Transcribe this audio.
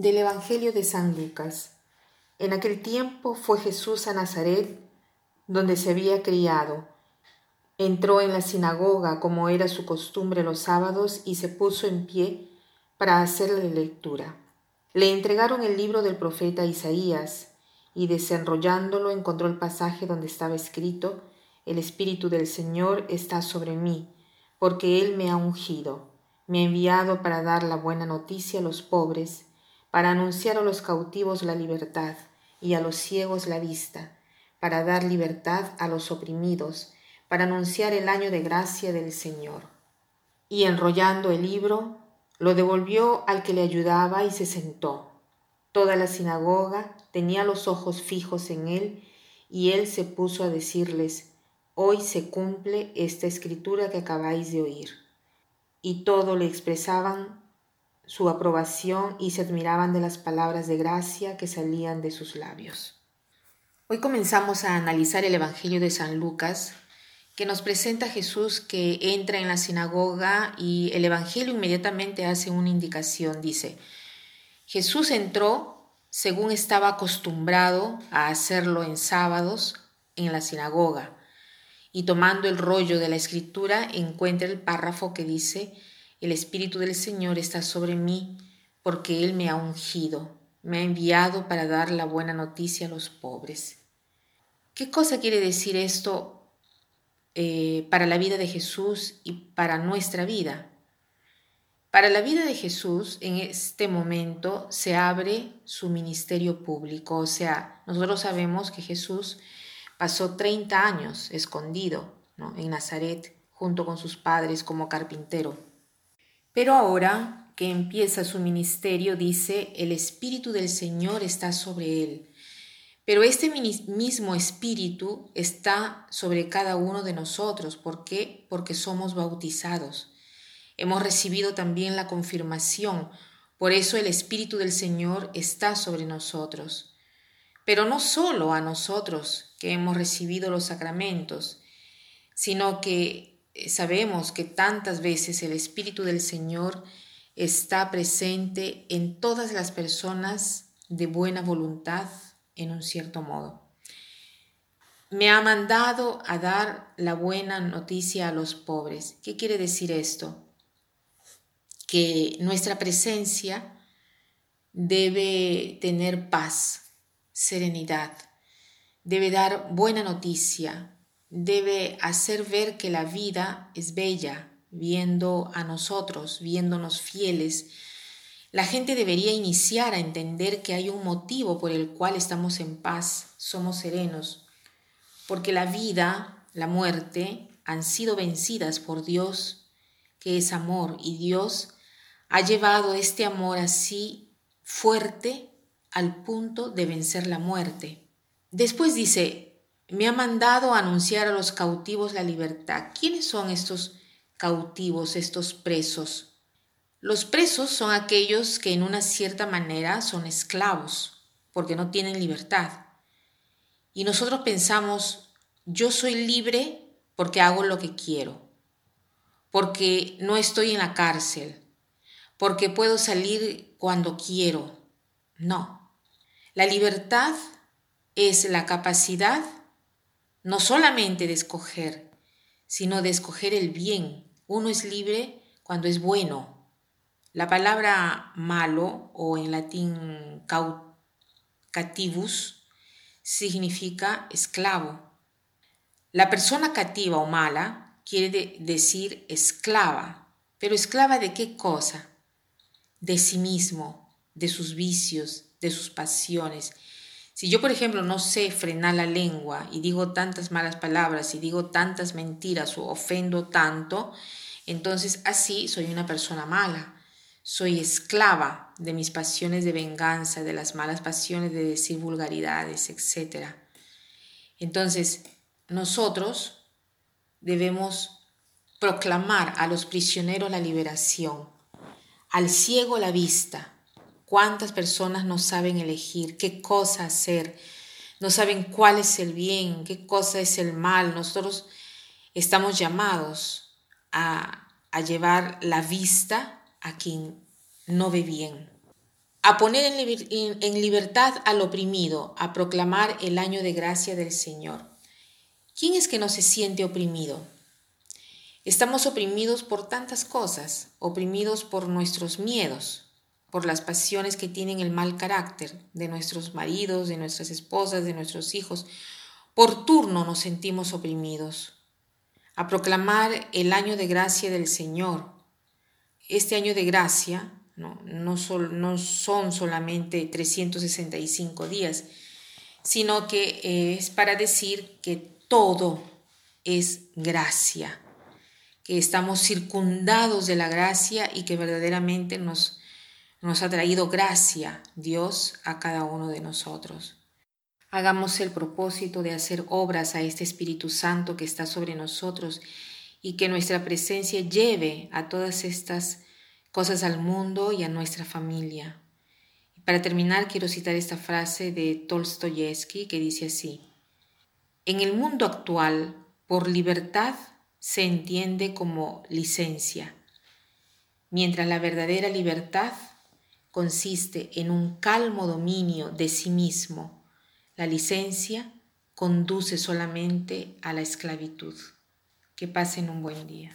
Del Evangelio de San Lucas. En aquel tiempo fue Jesús a Nazaret, donde se había criado. Entró en la sinagoga como era su costumbre los sábados y se puso en pie para hacerle lectura. Le entregaron el libro del profeta Isaías y desenrollándolo encontró el pasaje donde estaba escrito, El Espíritu del Señor está sobre mí, porque Él me ha ungido, me ha enviado para dar la buena noticia a los pobres, para anunciar a los cautivos la libertad y a los ciegos la vista, para dar libertad a los oprimidos, para anunciar el año de gracia del Señor. Y enrollando el libro, lo devolvió al que le ayudaba y se sentó. Toda la sinagoga tenía los ojos fijos en él y él se puso a decirles, Hoy se cumple esta escritura que acabáis de oír. Y todo le expresaban su aprobación y se admiraban de las palabras de gracia que salían de sus labios. Hoy comenzamos a analizar el Evangelio de San Lucas, que nos presenta a Jesús que entra en la sinagoga y el Evangelio inmediatamente hace una indicación. Dice, Jesús entró según estaba acostumbrado a hacerlo en sábados en la sinagoga y tomando el rollo de la escritura encuentra el párrafo que dice, el Espíritu del Señor está sobre mí porque Él me ha ungido, me ha enviado para dar la buena noticia a los pobres. ¿Qué cosa quiere decir esto eh, para la vida de Jesús y para nuestra vida? Para la vida de Jesús, en este momento se abre su ministerio público, o sea, nosotros sabemos que Jesús pasó 30 años escondido en Nazaret junto con sus padres como carpintero. Pero ahora que empieza su ministerio, dice, el Espíritu del Señor está sobre él. Pero este mismo Espíritu está sobre cada uno de nosotros. ¿Por qué? Porque somos bautizados. Hemos recibido también la confirmación. Por eso el Espíritu del Señor está sobre nosotros. Pero no solo a nosotros que hemos recibido los sacramentos, sino que sabemos que tantas veces el Espíritu del Señor está presente en todas las personas de buena voluntad en un cierto modo. Me ha mandado a dar la buena noticia a los pobres. ¿Qué quiere decir esto? Que nuestra presencia debe tener paz, serenidad, debe dar buena noticia, debe hacer ver que la vida es bella, viendo a nosotros, viéndonos fieles. La gente debería iniciar a entender que hay un motivo por el cual estamos en paz, somos serenos, porque la vida, la muerte, han sido vencidas por Dios, que es amor, y Dios ha llevado este amor así fuerte al punto de vencer la muerte. Después dice, me ha mandado a anunciar a los cautivos la libertad. ¿Quiénes son estos cautivos, estos presos? Los presos son aquellos que en una cierta manera son esclavos, porque no tienen libertad. Y nosotros pensamos, yo soy libre porque hago lo que quiero, porque no estoy en la cárcel, porque puedo salir cuando quiero. No, la libertad es la capacidad no solamente de escoger, sino de escoger el bien. Uno es libre cuando es bueno. La palabra malo o en latín cativus significa esclavo. La persona cativa o mala quiere decir esclava, pero esclava de qué cosa? De sí mismo, de sus vicios, de sus pasiones si yo, por ejemplo, no sé frenar la lengua y digo tantas malas palabras y digo tantas mentiras o ofendo tanto, entonces así soy una persona mala. Soy esclava de mis pasiones de venganza, de las malas pasiones de decir vulgaridades, etc. Entonces, nosotros debemos proclamar a los prisioneros la liberación, al ciego la vista, ¿Cuántas personas no saben elegir qué cosa hacer? No saben cuál es el bien, qué cosa es el mal. Nosotros estamos llamados a, llevar la vista a quien no ve bien. a poner en, libertad al oprimido, a proclamar el año de gracia del Señor. ¿Quién es que no se siente oprimido? Estamos oprimidos por tantas cosas, oprimidos por nuestros miedos, por las pasiones que tienen el mal carácter de nuestros maridos, de nuestras esposas, de nuestros hijos. Por turno nos sentimos oprimidos. A proclamar el año de gracia del Señor. Este año de gracia no, no, no son solamente 365 días, sino que es para decir que todo es gracia, que estamos circundados de la gracia y que verdaderamente nos, nos ha traído gracia Dios a cada uno de nosotros. Hagamos el propósito de hacer obras a este Espíritu Santo que está sobre nosotros y que nuestra presencia lleve a todas estas cosas al mundo y a nuestra familia. Para terminar, quiero citar esta frase de Tolstoyevsky que dice así, En el mundo actual, por libertad se entiende como licencia, mientras la verdadera libertad consiste en un calmo dominio de sí mismo. La licencia conduce solamente a la esclavitud. Que pasen un buen día.